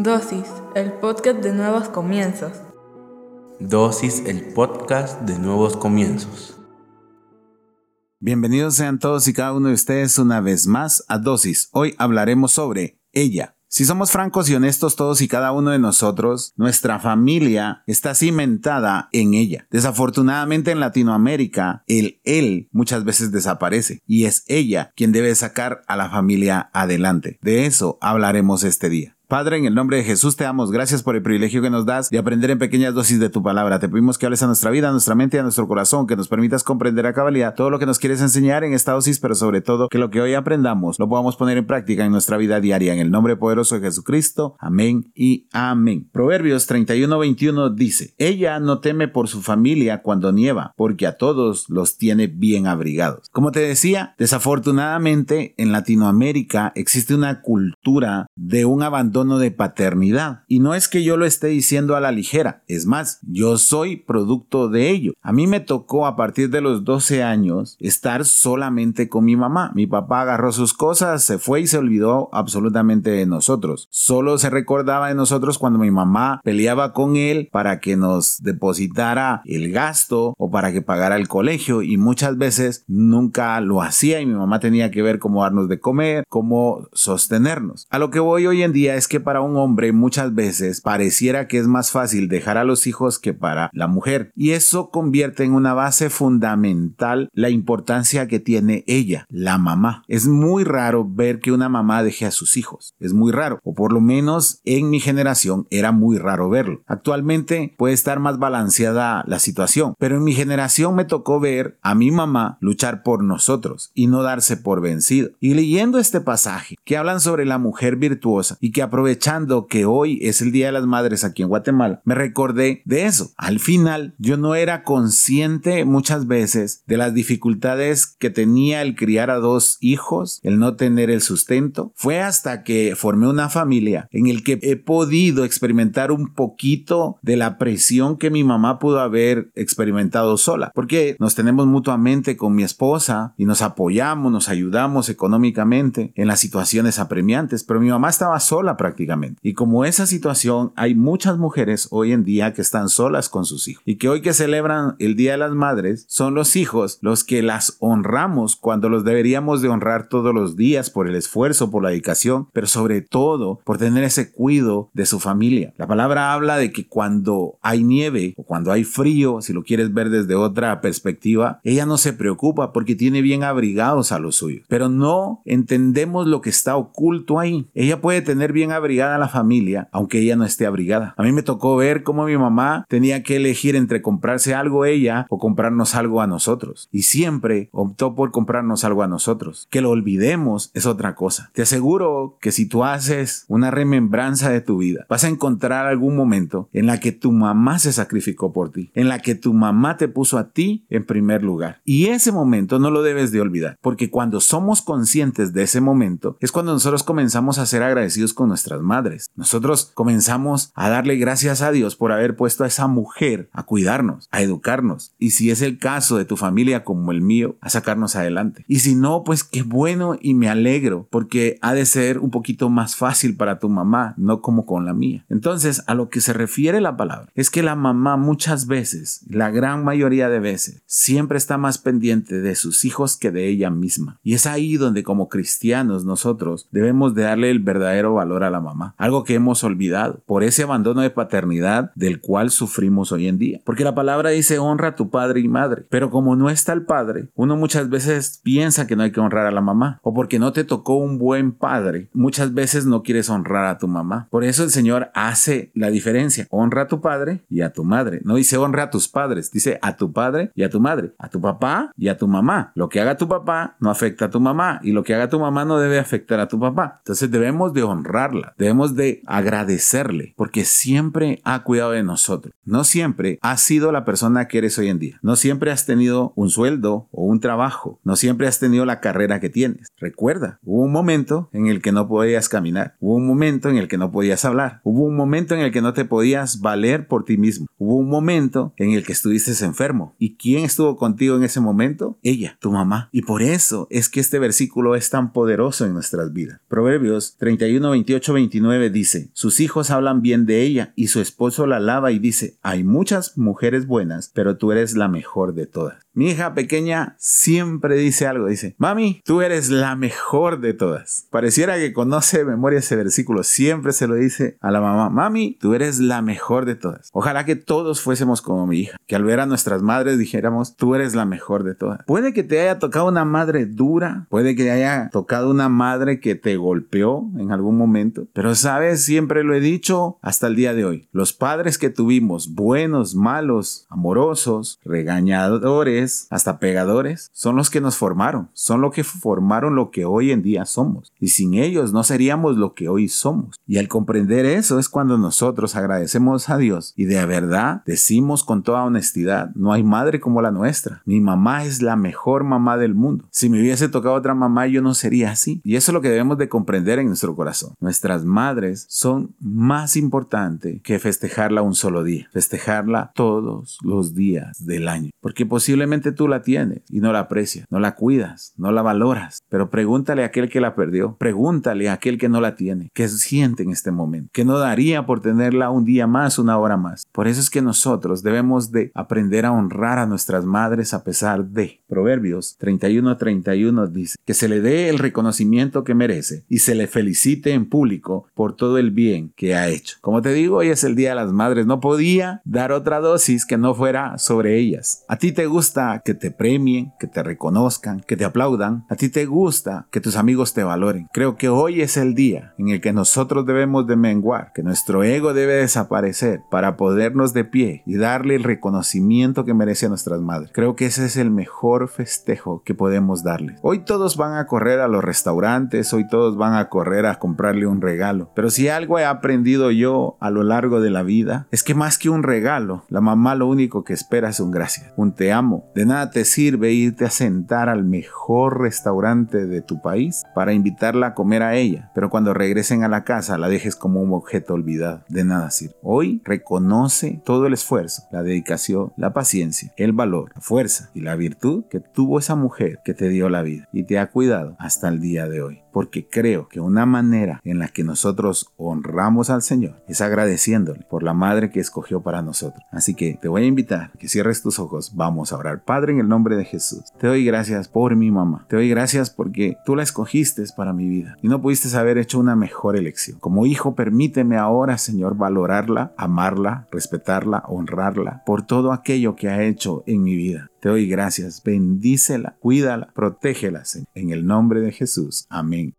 Dosis, el podcast de nuevos comienzos. Dosis, el podcast de nuevos comienzos. Bienvenidos sean todos y cada uno de ustedes una vez más a Dosis. Hoy hablaremos sobre ella. Si somos francos y honestos todos y cada uno de nosotros, nuestra familia está cimentada en ella. Desafortunadamente en Latinoamérica, el él muchas veces desaparece y es ella quien debe sacar a la familia adelante. De eso hablaremos este día. Padre, en el nombre de Jesús te damos gracias por el privilegio que nos das de aprender en pequeñas dosis de tu palabra. Te pedimos que hables a nuestra vida, a nuestra mente y a nuestro corazón, que nos permitas comprender a cabalidad todo lo que nos quieres enseñar en esta dosis, pero sobre todo que lo que hoy aprendamos lo podamos poner en práctica en nuestra vida diaria. En el nombre poderoso de Jesucristo. Amén y amén. Proverbios 31-21 dice, Ella no teme por su familia cuando nieva, porque a todos los tiene bien abrigados. Como te decía, desafortunadamente en Latinoamérica existe una cultura de un abandono de paternidad. Y no es que yo lo esté diciendo a la ligera, es más, yo soy producto de ello. A mí me tocó a partir de los 12 años estar solamente con mi mamá. Mi papá agarró sus cosas, se fue y se olvidó absolutamente de nosotros. Solo se recordaba de nosotros cuando mi mamá peleaba con él para que nos depositara el gasto o para que pagara el colegio y muchas veces nunca lo hacía y mi mamá tenía que ver cómo darnos de comer, cómo sostenernos. A lo que voy hoy en día es que para un hombre muchas veces pareciera que es más fácil dejar a los hijos que para la mujer. Y eso convierte en una base fundamental la importancia que tiene ella, la mamá. Es muy raro ver que una mamá deje a sus hijos. Es muy raro. O por lo menos en mi generación era muy raro verlo. Actualmente puede estar más balanceada la situación. Pero en mi generación me tocó ver a mi mamá luchar por nosotros y no darse por vencido. Y leyendo este pasaje que hablan sobre la mujer virtuosa y que aprovechando que hoy es el Día de las Madres aquí en Guatemala, me recordé de eso. Al final, yo no era consciente muchas veces de las dificultades que tenía el criar a dos hijos, el no tener el sustento. Fue hasta que formé una familia en el que he podido experimentar un poquito de la presión que mi mamá pudo haber experimentado sola, porque nos tenemos mutuamente con mi esposa y nos apoyamos, nos ayudamos económicamente en las situaciones apremiantes, pero mi mamá estaba sola prácticamente. Y como esa situación, hay muchas mujeres hoy en día que están solas con sus hijos y que hoy que celebran el Día de las Madres, son los hijos los que las honramos cuando los deberíamos de honrar todos los días por el esfuerzo, por la dedicación, pero sobre todo por tener ese cuidado de su familia. La palabra habla de que cuando hay nieve o cuando hay frío, si lo quieres ver desde otra perspectiva, ella no se preocupa porque tiene bien abrigados a los suyos, pero no entendemos lo que está oculto ahí. Ella puede tener bien abrigada la familia, aunque ella no esté abrigada. A mí me tocó ver cómo mi mamá tenía que elegir entre comprarse algo ella o comprarnos algo a nosotros. Y siempre optó por comprarnos algo a nosotros. Que lo olvidemos es otra cosa. Te aseguro que si tú haces una remembranza de tu vida, vas a encontrar algún momento en la que tu mamá se sacrificó por ti, en la que tu mamá te puso a ti en primer lugar. Y ese momento no lo debes de olvidar, porque cuando somos conscientes de ese momento es cuando nosotros comenzamos a ser agradecidos con nuestras madres. Nosotros comenzamos a darle gracias a Dios por haber puesto a esa mujer a cuidarnos, a educarnos. Y si es el caso de tu familia como el mío, a sacarnos adelante. Y si no, pues qué bueno y me alegro porque ha de ser un poquito más fácil para tu mamá, no como con la mía. Entonces, a lo que se refiere la palabra es que la mamá muchas veces, la gran mayoría de veces, siempre está más pendiente de sus hijos que de ella misma. Y es ahí donde como cristianos nosotros debemos de darle el verdadero valor a la mamá, algo que hemos olvidado por ese abandono de paternidad del cual sufrimos hoy en día. Porque la palabra dice honra a tu padre y madre, pero como no está el padre, uno muchas veces piensa que no hay que honrar a la mamá, o porque no te tocó un buen padre, muchas veces no quieres honrar a tu mamá. Por eso el Señor hace la diferencia, honra a tu padre y a tu madre. No dice honra a tus padres, dice a tu padre y a tu madre, a tu papá y a tu mamá. Lo que haga tu papá no afecta a tu mamá y lo que haga tu mamá no debe afectar a tu papá. Entonces debemos de Debemos de agradecerle porque siempre ha cuidado de nosotros. No siempre has sido la persona que eres hoy en día. No siempre has tenido un sueldo o un trabajo. No siempre has tenido la carrera que tienes. Recuerda, hubo un momento en el que no podías caminar. Hubo un momento en el que no podías hablar. Hubo un momento en el que no te podías valer por ti mismo. Hubo un momento en el que estuviste enfermo. ¿Y quién estuvo contigo en ese momento? Ella, tu mamá. Y por eso es que este versículo es tan poderoso en nuestras vidas. Proverbios 31, 28 8:29 dice, sus hijos hablan bien de ella y su esposo la alaba y dice, hay muchas mujeres buenas, pero tú eres la mejor de todas. Mi hija pequeña siempre dice algo, dice, mami, tú eres la mejor de todas. Pareciera que conoce de memoria ese versículo, siempre se lo dice a la mamá, mami, tú eres la mejor de todas. Ojalá que todos fuésemos como mi hija, que al ver a nuestras madres dijéramos, tú eres la mejor de todas. Puede que te haya tocado una madre dura, puede que haya tocado una madre que te golpeó en algún momento, pero sabes, siempre lo he dicho hasta el día de hoy, los padres que tuvimos, buenos, malos, amorosos, regañadores, hasta pegadores, son los que nos formaron, son los que formaron lo que hoy en día somos. Y sin ellos no seríamos lo que hoy somos. Y al comprender eso es cuando nosotros agradecemos a Dios y de verdad decimos con toda honestidad, no hay madre como la nuestra. Mi mamá es la mejor mamá del mundo. Si me hubiese tocado otra mamá yo no sería así. Y eso es lo que debemos de comprender en nuestro corazón. Nuestras madres son más importantes que festejarla un solo día, festejarla todos los días del año. Porque posiblemente tú la tienes y no la aprecias, no la cuidas, no la valoras. Pero pregúntale a aquel que la perdió, pregúntale a aquel que no la tiene, qué siente en este momento, que no daría por tenerla un día más, una hora más. Por eso es que nosotros debemos de aprender a honrar a nuestras madres a pesar de. Proverbios 31-31 dice que se le dé el reconocimiento que merece y se le felicite en público por todo el bien que ha hecho. Como te digo, hoy es el Día de las Madres. No podía dar otra dosis que no fuera sobre ellas. ¿A ti te gusta que te premien, que te reconozcan, que te aplaudan. A ti te gusta que tus amigos te valoren. Creo que hoy es el día en el que nosotros debemos de menguar, que nuestro ego debe desaparecer para podernos de pie y darle el reconocimiento que merece a nuestras madres. Creo que ese es el mejor festejo que podemos darle. Hoy todos van a correr a los restaurantes, hoy todos van a correr a comprarle un regalo. Pero si algo he aprendido yo a lo largo de la vida, es que más que un regalo, la mamá lo único que espera es un gracias, un te amo, de nada te sirve irte a sentar al mejor restaurante de tu país para invitarla a comer a ella, pero cuando regresen a la casa la dejes como un objeto olvidado. De nada sirve. Hoy reconoce todo el esfuerzo, la dedicación, la paciencia, el valor, la fuerza y la virtud que tuvo esa mujer que te dio la vida y te ha cuidado hasta el día de hoy porque creo que una manera en la que nosotros honramos al Señor es agradeciéndole por la madre que escogió para nosotros. Así que te voy a invitar que cierres tus ojos, vamos a orar. Padre, en el nombre de Jesús, te doy gracias por mi mamá, te doy gracias porque tú la escogiste para mi vida y no pudiste haber hecho una mejor elección. Como hijo, permíteme ahora, Señor, valorarla, amarla, respetarla, honrarla por todo aquello que ha hecho en mi vida. Te doy gracias, bendícela, cuídala, protégela, Señor. En el nombre de Jesús. Amén